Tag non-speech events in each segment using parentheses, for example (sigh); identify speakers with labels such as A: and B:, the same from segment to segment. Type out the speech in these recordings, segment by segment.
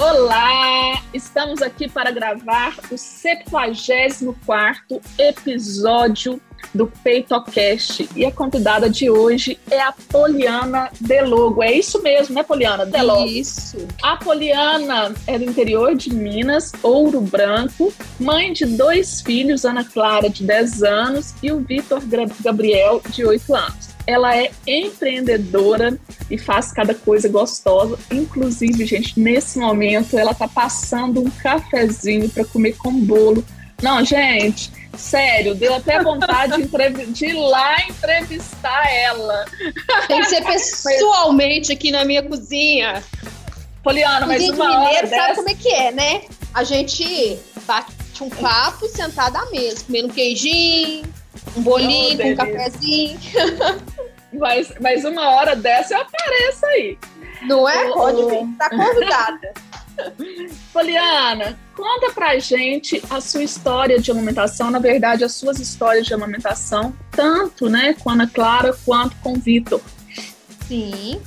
A: Olá! Estamos aqui para gravar o 74 episódio do PeitoCast. E a convidada de hoje é a Poliana Delogo. É isso mesmo, né, Poliana? Delogo.
B: Isso.
A: A Poliana é do interior de Minas, Ouro Branco, mãe de dois filhos, Ana Clara, de 10 anos, e o Vitor Gabriel, de 8 anos. Ela é empreendedora e faz cada coisa gostosa. Inclusive, gente, nesse momento ela tá passando um cafezinho para comer com bolo. Não, gente, Sério, deu até vontade de, de ir lá entrevistar ela.
B: Tem que ser pessoalmente aqui na minha cozinha.
A: Poliana, mas
B: Cozinha
A: uma
B: de mineiro
A: hora
B: sabe
A: dessa...
B: como é que é, né? A gente bate um papo sentado à mesa, comendo um queijinho, um bolinho,
A: Oh,
B: um cafezinho. (laughs)
A: Mas, mas uma hora dessa eu apareço aí.
B: Não é? Pode vir, tá convidada. (laughs)
A: Poliana, conta pra gente a sua história de amamentação, na verdade, as suas histórias de amamentação, tanto né, com a Ana Clara quanto com o Vitor.
B: Sim.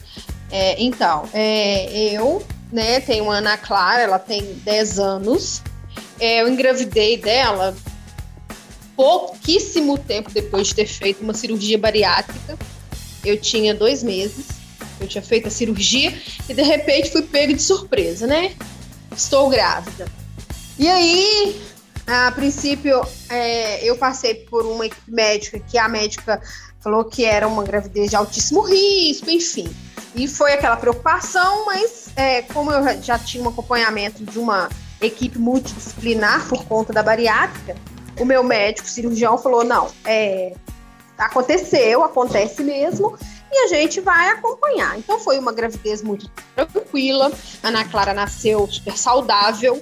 B: É, então, é, eu né, tenho a Ana Clara, ela tem 10 anos. É, eu engravidei dela pouquíssimo tempo depois de ter feito uma cirurgia bariátrica. Eu tinha dois meses, eu tinha feito a cirurgia e de repente fui pego de surpresa, né? Estou grávida. E aí, a princípio, é, eu passei por uma equipe médica que a médica falou que era uma gravidez de altíssimo risco, enfim. E foi aquela preocupação, mas é, como eu já tinha um acompanhamento de uma equipe multidisciplinar por conta da bariátrica, o meu médico cirurgião falou: não, é, aconteceu, acontece mesmo, e a gente vai acompanhar. Então foi uma gravidez muito tranquila. A Ana Clara nasceu super saudável.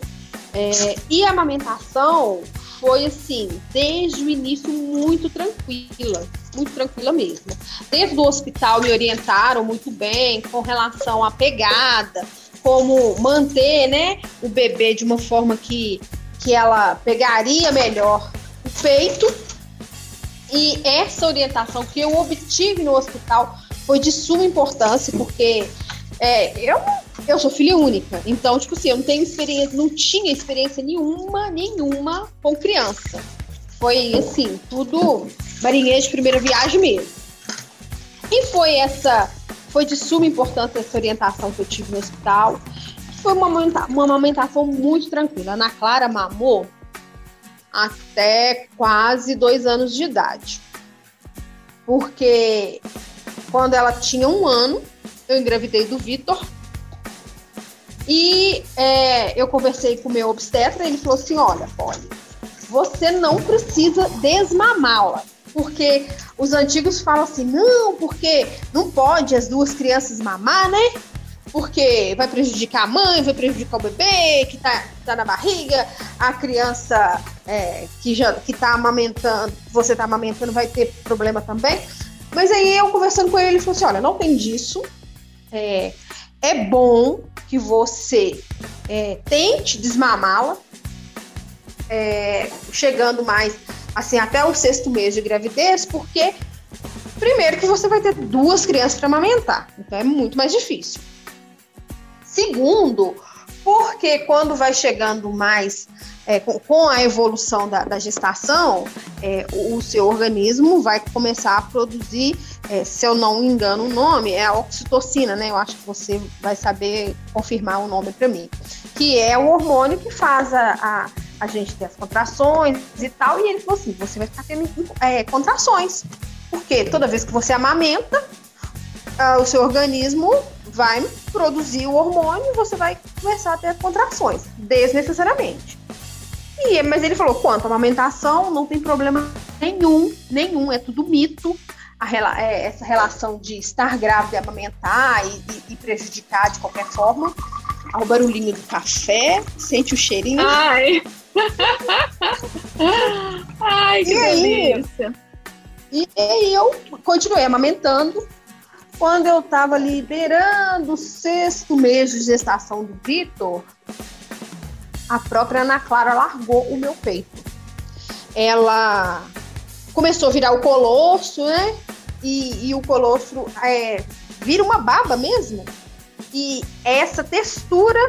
B: é, e a amamentação foi assim, desde o início, muito tranquila, muito tranquila mesmo. Dentro do hospital me orientaram muito bem com relação à pegada, como manter né, o bebê de uma forma que, que ela pegaria melhor o peito. E essa orientação que eu obtive no hospital foi de suma importância, porque é, eu, eu sou filha única. Então, tipo assim, eu não tenho experiência, não tinha experiência nenhuma, nenhuma com criança. Foi assim, tudo marinheiro de primeira viagem mesmo. E foi essa, foi de suma importância essa orientação que eu tive no hospital. Foi uma, uma amamentação muito tranquila. A Ana Clara mamou até quase dois anos de idade. Porque quando ela tinha um ano, eu engravidei do Vitor. E é, eu conversei com o meu obstetra, ele falou assim: olha, Polly, você não precisa desmamá-la. Porque os antigos falam assim: não, porque não pode as duas crianças mamar, né? Porque vai prejudicar a mãe, vai prejudicar o bebê que tá, tá na barriga, a criança é, que já que tá amamentando, você tá amamentando, vai ter problema também. Mas aí eu conversando com ele, ele falou assim: olha, não tem disso. É, é bom que você é, tente desmamá-la, é, chegando mais assim até o sexto mês de gravidez, porque primeiro que você vai ter duas crianças para amamentar, então é muito mais difícil. Segundo, porque quando vai chegando mais é, com, a evolução da, da gestação, é, o, seu organismo vai começar a produzir, é, se eu não engano o nome, é a oxitocina, né? Eu acho que você vai saber confirmar o nome para mim. Que é o hormônio que faz a, a, a gente ter as contrações e tal. E ele falou assim: você vai ficar tendo é, contrações. Porque toda vez que você amamenta, ah, o seu organismo vai produzir o hormônio e você vai começar a ter contrações, desnecessariamente. E, mas ele falou, quanto à amamentação, não tem problema nenhum, nenhum, é tudo mito. Rela- é, essa relação de estar grávida e amamentar e, e- e prejudicar de qualquer forma. Ao barulhinho do café, sente o cheirinho.
A: Ai! Ai, (laughs) Ai, que e delícia!
B: Aí, e aí eu continuei amamentando. Quando eu estava liberando o sexto mês de gestação do Vitor, a própria Ana Clara largou o meu peito. Ela começou a virar o colosso, né? E, e o colosso é, vira uma baba mesmo. E essa textura,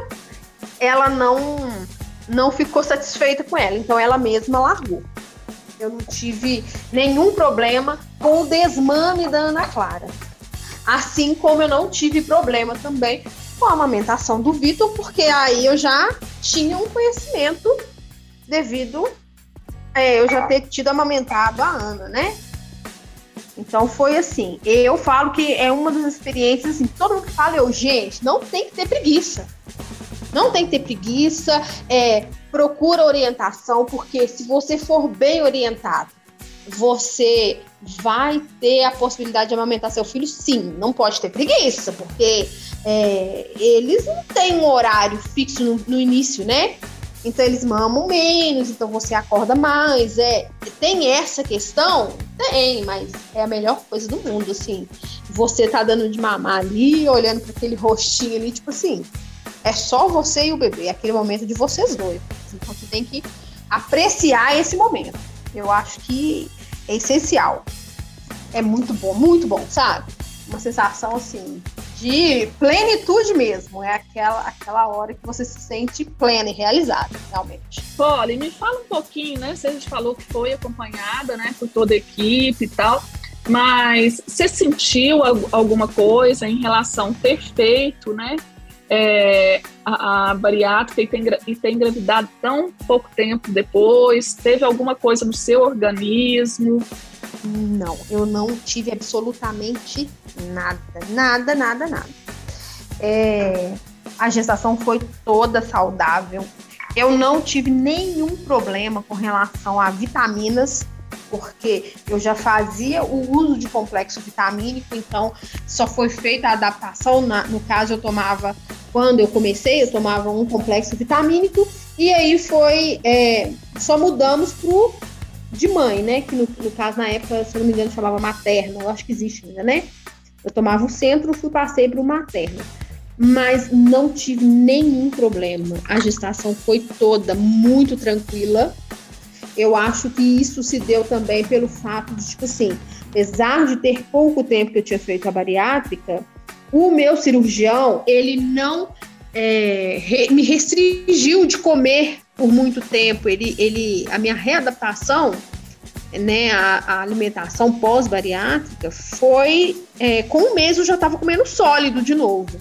B: ela não, não ficou satisfeita com ela. Então ela mesma largou. Eu não tive nenhum problema com o desmame da Ana Clara. Assim como eu não tive problema também com a amamentação do Vitor, porque aí eu já tinha um conhecimento devido é, eu já ter tido amamentado a Ana, né? Então foi assim. Eu falo que é uma das experiências assim, todo mundo fala, eu, gente, não tem que ter preguiça. Não tem que ter preguiça, é, procura orientação, porque se você for bem orientado, você vai ter a possibilidade de amamentar seu filho, sim. Não pode ter preguiça, porque é, eles não têm um horário fixo no, no, início, né? Então eles mamam menos, então você acorda mais. É, tem essa questão? Tem, mas é a melhor coisa do mundo, assim. Você tá dando de mamar ali, olhando para aquele rostinho ali, tipo assim, é só você e o bebê, é aquele momento de vocês dois. Então você tem que apreciar esse momento. Eu acho que é essencial. É muito bom, muito bom, sabe? Uma sensação assim de plenitude mesmo. É aquela, aquela hora que você se sente plena e realizada, realmente.
A: Polly, me fala um pouquinho, né? Você falou que foi acompanhada, né, por toda a equipe e tal. Mas você sentiu alguma coisa em relação ter feito, né? É, a, a, bariátrica e ter, e ter engravidado tão pouco tempo depois? Teve alguma coisa no seu organismo?
B: Não, eu não tive absolutamente nada, nada, nada, nada. É, a gestação foi toda saudável. Eu não tive nenhum problema com relação a vitaminas, porque eu já fazia o uso de complexo vitamínico, então só foi feita a adaptação. Na, no caso, eu tomava, quando eu comecei, eu tomava um complexo vitamínico, e aí foi, é, só mudamos pro de mãe, né? Que no, no, caso, na época, se não me engano, chamava materna, eu acho que existe ainda, né? Eu tomava o centro, fui passei para o materno. Mas não tive nenhum problema. A gestação foi toda muito tranquila. Eu acho que isso se deu também pelo fato de, tipo assim, apesar de ter pouco tempo que eu tinha feito a bariátrica, o meu cirurgião, ele não é, re, me restringiu de comer por muito tempo. Ele, ele, a minha readaptação, né, a, a alimentação pós-bariátrica foi é, com um mês eu já estava comendo sólido de novo.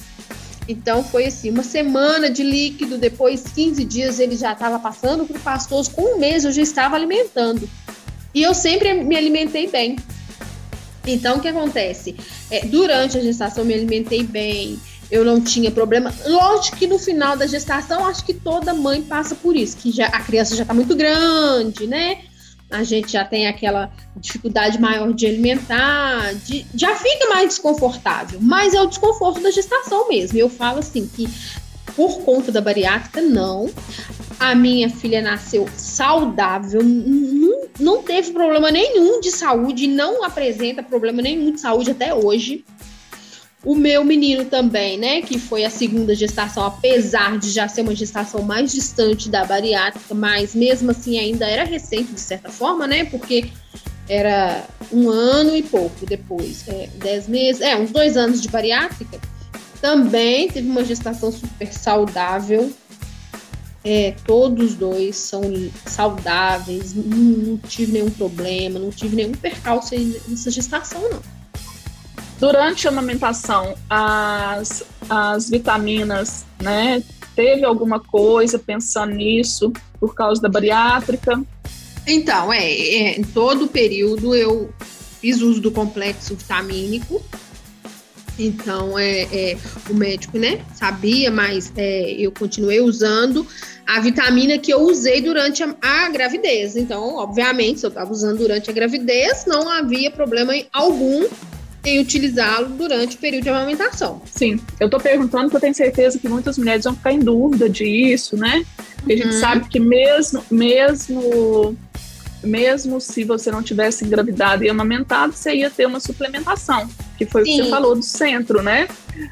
B: Então foi assim, uma semana de líquido, depois 15 dias ele já estava passando o pastoso, com um mês eu já estava alimentando. E eu sempre me alimentei bem. Então o que acontece? É, durante a gestação me alimentei bem, eu não tinha problema. Lógico que no final da gestação, acho que toda mãe passa por isso, que já, a criança já está muito grande, né? A gente já tem aquela dificuldade maior de alimentar, de, já fica mais desconfortável, mas é o desconforto da gestação mesmo. Eu falo assim que por conta da bariátrica, não. A minha filha nasceu saudável, não, não teve problema nenhum de saúde, não apresenta problema nenhum de saúde até hoje. O meu menino também, né, que foi a segunda gestação, apesar de já ser uma gestação mais distante da bariátrica, mas mesmo assim ainda era recente de certa forma, né, porque era um ano e pouco depois, é, dez meses, é, uns dois anos de bariátrica. Também teve uma gestação super saudável. É, todos dois são saudáveis, não, não tive nenhum problema, não tive nenhum percalço nessa gestação, não.
A: Durante a amamentação, as, as vitaminas, né? Teve alguma coisa pensando nisso por causa da bariátrica?
B: Então, é, é em todo o período eu fiz uso do complexo vitamínico. Então, é, é, o médico, né, sabia, mas é, eu continuei usando a vitamina que eu usei durante a, a gravidez. Então, obviamente, se eu estava usando durante a gravidez, não havia problema algum em utilizá-lo durante o período de amamentação.
A: Sim, eu estou perguntando porque eu tenho certeza que muitas mulheres vão ficar em dúvida disso, né? Porque uhum. a gente uhum. sabe que mesmo, mesmo mesmo se você não tivesse engravidado e amamentado, você ia ter uma suplementação, que foi Sim. o que você falou do centro, né?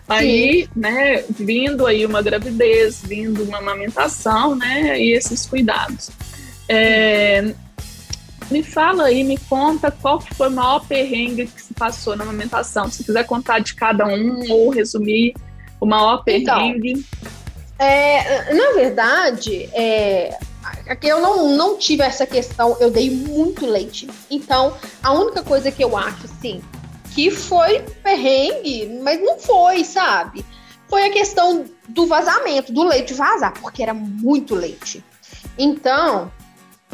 A: Aí, Sim. né, vindo aí uma gravidez, vindo uma amamentação, né, e esses cuidados. É, me fala aí, me conta qual foi o maior perrengue que se passou na amamentação. Se quiser contar de cada um ou resumir o maior então, perrengue. Então,
B: é, na verdade, é, aqui eu não, não tive essa questão, eu dei muito leite. Então, a única coisa que eu acho, assim, que foi perrengue, mas não foi, sabe? Foi a questão do vazamento, do leite vazar, porque era muito leite. Então,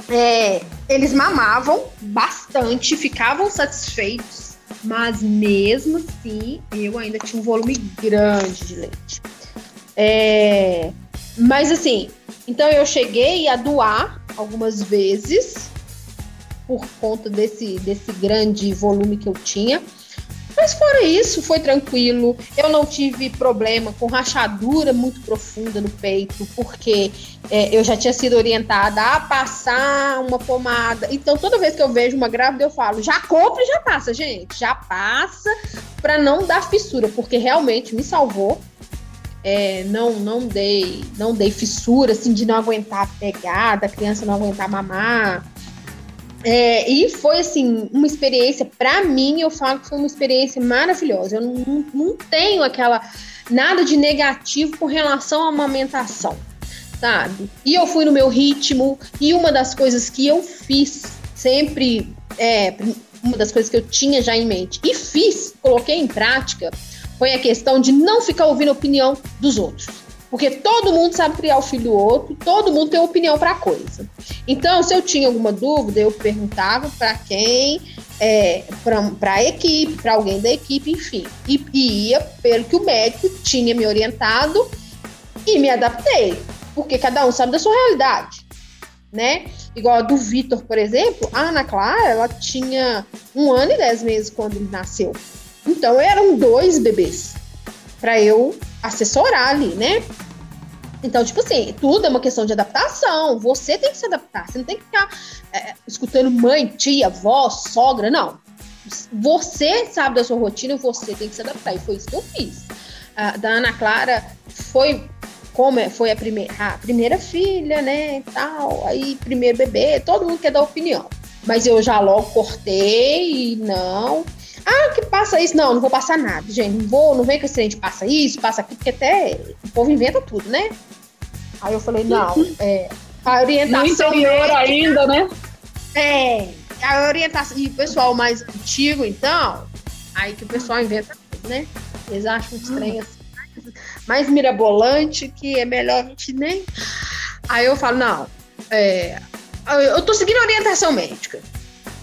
B: é, eles mamavam bastante, ficavam satisfeitos, mas mesmo assim eu ainda tinha um volume grande de leite. É, mas assim, então eu cheguei a doar algumas vezes por conta desse, desse grande volume que eu tinha. Mas fora isso, foi tranquilo. Eu não tive problema com rachadura muito profunda no peito, porque é, eu já tinha sido orientada a passar uma pomada. Então, toda vez que eu vejo uma grávida, eu falo: já compra e já passa, gente. Já passa para não dar fissura, porque realmente me salvou. É, não não dei não dei fissura assim de não aguentar pegada, criança não aguentar mamar. É, e foi assim uma experiência para mim eu falo que foi uma experiência maravilhosa. Eu não, não tenho aquela nada de negativo com relação à amamentação, sabe? E eu fui no meu ritmo e uma das coisas que eu fiz sempre é, uma das coisas que eu tinha já em mente e fiz, coloquei em prática foi a questão de não ficar ouvindo a opinião dos outros. Porque todo mundo sabe criar o filho do outro, todo mundo tem opinião para coisa. Então, se eu tinha alguma dúvida, eu perguntava para quem, é, para a equipe, para alguém da equipe, enfim. E, e ia pelo que o médico tinha me orientado e me adaptei. Porque cada um sabe da sua realidade, né? Igual a do Vitor, por exemplo, a Ana Clara, ela tinha um ano e dez meses quando ele nasceu. Então eram dois bebês para eu assessorar ali, né? Então, tipo assim, tudo é uma questão de adaptação. Você tem que se adaptar. Você não tem que ficar é, escutando mãe, tia, avó, sogra, não. Você sabe da sua rotina, você tem que se adaptar. E foi isso que eu fiz. A, da Ana Clara foi como é, foi a primeira, a primeira filha, né, tal, aí primeiro bebê, todo mundo quer dar opinião. Mas eu já logo cortei e não, ah, que passa isso. Não, não vou passar nada, gente. Não vou, não vem com esse gente passa isso, passa aquilo, porque até o povo inventa tudo, né? Aí eu falei, não, é, a orientação. No
A: interior médica, ainda, né?
B: É, a orientação. E o pessoal mais antigo, então, aí que o pessoal inventa tudo, né? Eles acham estranho assim, mais, mais mirabolante, que é melhor a gente nem. Aí eu falo, não, é, eu tô seguindo a orientação médica.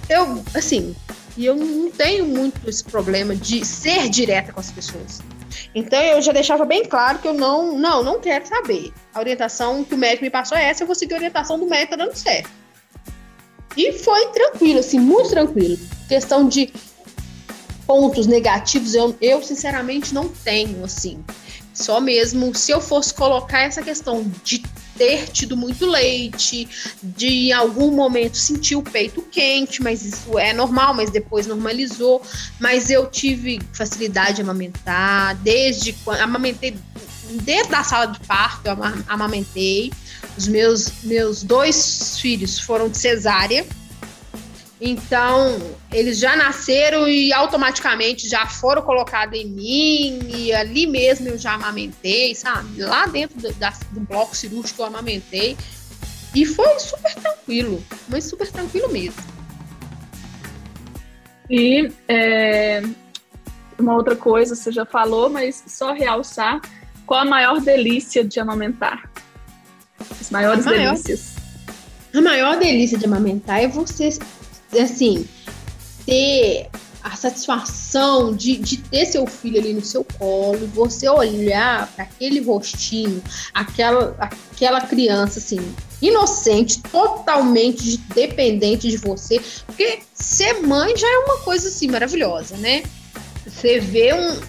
B: Eu, assim, e eu não tenho muito esse problema de ser direta com as pessoas. Então eu já deixava bem claro que eu não, não, não quero saber. A orientação que o médico me passou é essa, eu vou seguir a orientação do médico, tá dando certo. E foi tranquilo, assim, muito tranquilo. Questão de pontos negativos, eu, eu sinceramente não tenho, assim. Só mesmo se eu fosse colocar essa questão de ter tido muito leite, de em algum momento sentir o peito quente, mas isso é normal, mas depois normalizou. Mas eu tive facilidade de amamentar, desde quando amamentei dentro da sala de parto, eu amamentei. Os meus, meus dois filhos foram de cesárea então, eles já nasceram e automaticamente já foram colocados em mim, e ali mesmo eu já amamentei, sabe? Lá dentro do, da, do bloco cirúrgico eu amamentei. E foi super tranquilo, mas super tranquilo mesmo.
A: E é, uma outra coisa, você já falou, mas só realçar, qual a maior delícia de amamentar? As maiores a maior, delícias.
B: A maior delícia de amamentar é você assim, ter a satisfação de, de ter seu filho ali no seu colo, você olhar para aquele rostinho, aquela, aquela criança assim, inocente, totalmente dependente de você, porque ser mãe já é uma coisa assim maravilhosa, né? Você vê um,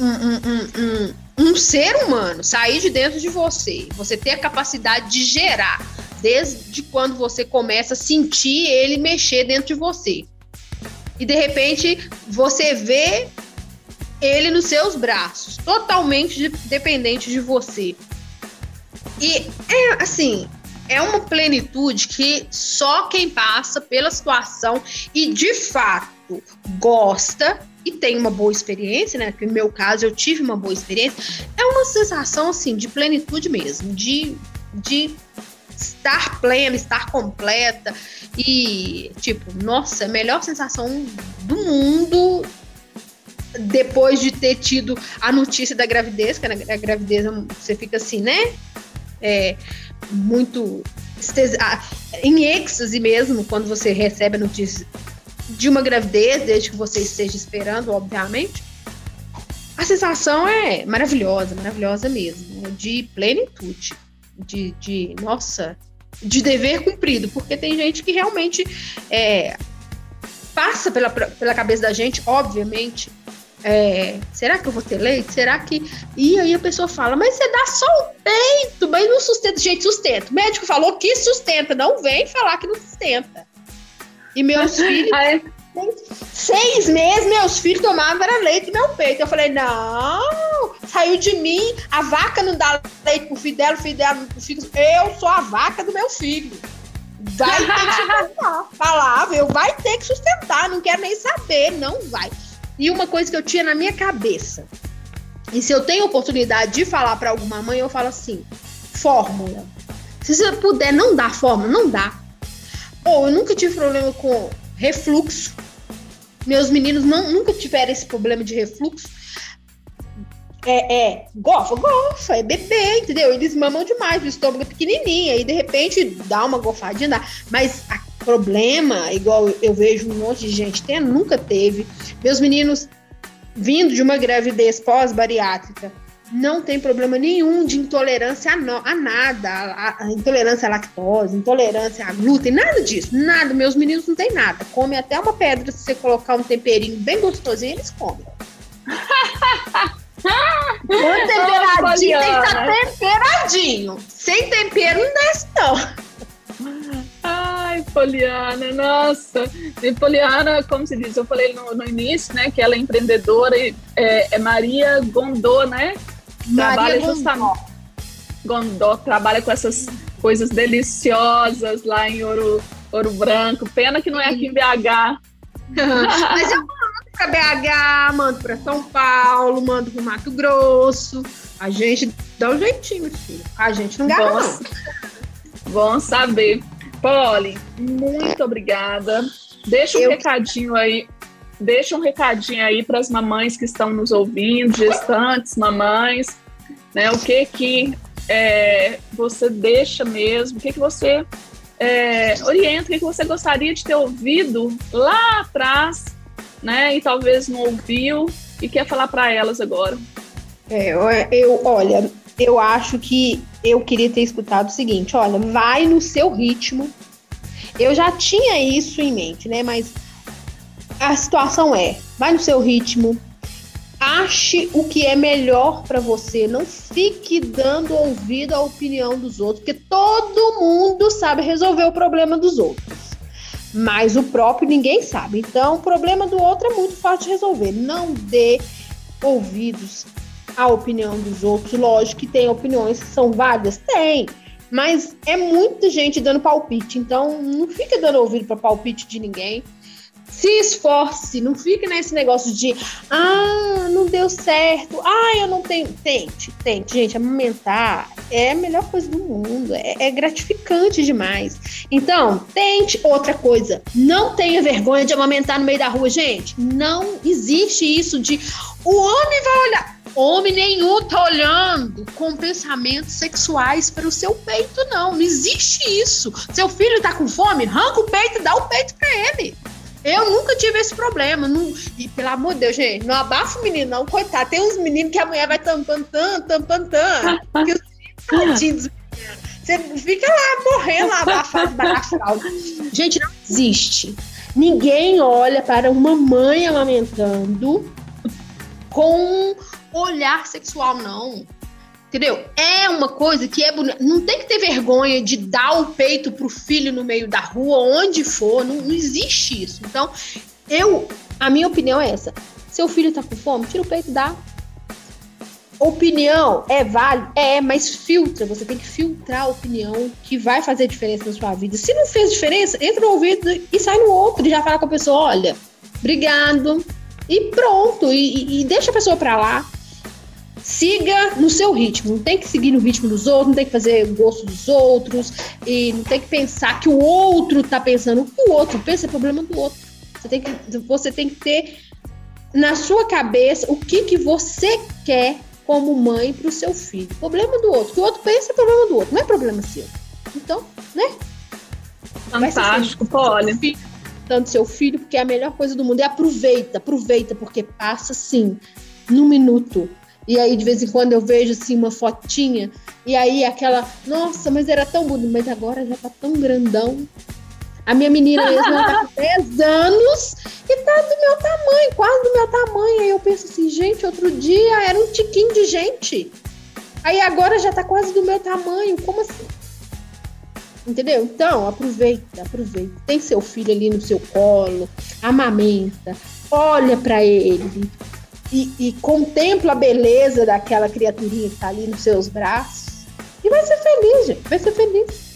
B: um, um, um, um ser humano sair de dentro de você, você ter a capacidade de gerar desde quando você começa a sentir ele mexer dentro de você. E de repente você vê ele nos seus braços, totalmente dependente de você. E é assim, é uma plenitude que só quem passa pela situação e de fato gosta e tem uma boa experiência, né? Que no meu caso eu tive uma boa experiência, é uma sensação assim de plenitude mesmo, de, de estar plena, estar completa e tipo, nossa, a melhor sensação do mundo depois de ter tido a notícia da gravidez, que a gravidez você fica assim, né? É, muito em êxtase mesmo quando você recebe a notícia de uma gravidez, desde que você esteja esperando, obviamente. A sensação é maravilhosa, maravilhosa mesmo, de plenitude, de, de nossa, de dever cumprido, porque tem gente que realmente é, passa pela, pela cabeça da gente, obviamente, é, será que eu vou ter leite? Será que. E aí a pessoa fala, mas você dá só o peito, mas não sustenta. Gente, sustenta. O médico falou que sustenta, não vem falar que não sustenta. E meus (laughs) filhos. Seis meses, meus filhos tomavam era leite do meu peito. Eu falei, não, saiu de mim, a vaca não dá leite pro filho dela, o filho dela pro filho. Eu sou a vaca do meu filho. Vai ter que (laughs) sustentar. Falava, eu vai ter que sustentar, não quero nem saber, não vai. E uma coisa que eu tinha na minha cabeça, e se eu tenho oportunidade de falar para alguma mãe, eu falo assim: fórmula. Se você puder não dar fórmula, não dá. Ou eu nunca tive problema com refluxo. Meus meninos não, nunca tiveram esse problema de refluxo. É, é, gofa, gofa, é bebê, entendeu? Eles mamam demais, o estômago é pequenininho, aí de repente dá uma gofadinha, dá. Mas a problema, igual eu vejo um monte de gente tendo, nunca teve. Meus meninos vindo de uma gravidez pós-bariátrica, não tem problema nenhum de intolerância a, no, a nada, a, a, intolerância à lactose, intolerância a glúten, nada disso, nada. Meus meninos não tem nada. Comem até uma pedra, se você colocar um temperinho bem gostosinho, eles comem. Quando temperadinho, tem que estar temperadinho. Sem tempero não desce, não.
A: Ai, Poliana, nossa. E Poliana, como se diz, eu falei no, no início, né, que ela é empreendedora, e, é, é Maria Gondô, né?
B: Maria Gondô.
A: Gondô trabalha com essas coisas deliciosas lá em Ouro, Ouro Branco. Pena que não é aqui em BH. (laughs)
B: Mas eu mando para BH, mando para São Paulo, mando para Mato Grosso. A gente dá um jeitinho, filho. A gente não garra,
A: Bom, bom saber. Polly, muito obrigada. Deixa um Eu... recadinho aí. Deixa um recadinho aí para as mamães que estão nos ouvindo, gestantes, mamães, né? O que que é, você deixa mesmo? O que que você é, orienta? O que, que você gostaria de ter ouvido lá atrás, né? E talvez não ouviu e quer falar para elas agora?
B: É, eu, olha, eu acho que eu queria ter escutado o seguinte: olha, vai no seu ritmo. Eu já tinha isso em mente, né? Mas a situação é: vai no seu ritmo, ache o que é melhor para você, não fique dando ouvido à opinião dos outros, porque todo mundo sabe resolver o problema dos outros. Mas o próprio ninguém sabe. Então, o problema do outro é muito fácil de resolver. Não dê ouvidos a opinião dos outros. Lógico que tem opiniões que são válidas, tem. Mas é muita gente dando palpite, então não fica dando ouvido para palpite de ninguém. Se esforce, não fique nesse negócio de ah, não deu certo, ah, eu não tenho. Tente, tente, gente, amamentar é a melhor coisa do mundo, é, é gratificante demais. Então, tente outra coisa. Não tenha vergonha de amamentar no meio da rua, gente. Não existe isso de o homem vai olhar. Homem nenhum tá olhando com pensamentos sexuais para o seu peito, não. Não existe isso. Seu filho tá com fome, arranca o peito e dá o peito para ele. Eu nunca tive esse problema. Não... E pelo amor de Deus, gente, não abafa o menino, não, coitado. Tem uns meninos que a mulher vai tampando, tampando, tampando, tampando. que os meninos, você fica lá morrendo, lá abafado. Gente, não existe. Ninguém olha para uma mãe amamentando com olhar sexual, não. Entendeu? É uma coisa que é bonita. Não tem que ter vergonha de dar o peito pro filho no meio da rua, onde for. Não, não existe isso. Então, eu, a minha opinião é essa. Seu filho tá com fome, tira o peito dá. Opinião é válida? É, mas filtra. Você tem que filtrar a opinião que vai fazer diferença na sua vida. Se não fez diferença, entra no ouvido e sai no outro e já fala com a pessoa: olha, obrigado. E pronto. E, e, e deixa a pessoa pra lá siga no seu ritmo. Não tem que seguir no ritmo dos outros, não tem que fazer o gosto dos outros, e não tem que pensar que o outro tá pensando. O que o outro pensa é problema do outro. Você tem que, você tem que ter na sua cabeça o que, que você quer como mãe para o seu filho. Problema do outro. O que o outro pensa é problema do outro, não é problema seu. Então, né?
A: Fantástico, Polly.
B: Tanto seu filho, porque é a melhor coisa do mundo. E aproveita, aproveita, porque passa sim, num minuto. E aí, de vez em quando, eu vejo assim uma fotinha, e aí aquela, nossa, mas era tão bonito, mas agora já tá tão grandão. A minha menina mesmo, ela tá com 10 (laughs) anos e tá do meu tamanho, quase do meu tamanho. Aí eu penso assim, gente, outro dia era um tiquinho de gente. Aí agora já tá quase do meu tamanho. Como assim? Entendeu? Então, aproveita, aproveita. Tem seu filho ali no seu colo, amamenta, olha para ele, e, e contempla a beleza daquela criaturinha que está ali nos seus braços. E vai ser feliz, gente. Vai ser feliz.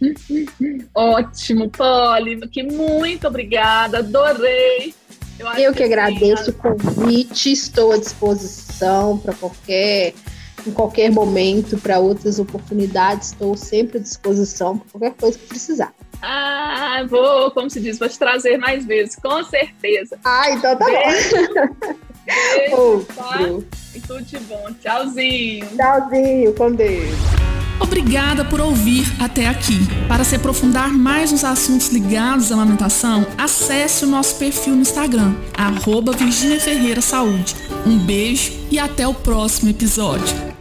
B: (laughs)
A: Ótimo, Polly. Que muito obrigada. Adorei.
B: Eu, Eu que, que agradeço o convite. Estou à disposição para qualquer em qualquer momento para outras oportunidades. Estou sempre à disposição para qualquer coisa que precisar.
A: Ah, vou, como se diz, vou te trazer mais vezes, com certeza.
B: Ah, então tá
A: beijo, bom. Beijo, (laughs) tá? E tudo de bom. Tchauzinho.
B: Tchauzinho, com Deus.
C: Obrigada por ouvir até aqui. Para se aprofundar mais nos assuntos ligados à amamentação, acesse o nosso perfil no Instagram, arroba Virginia Ferreira Saúde. Um beijo e até o próximo episódio.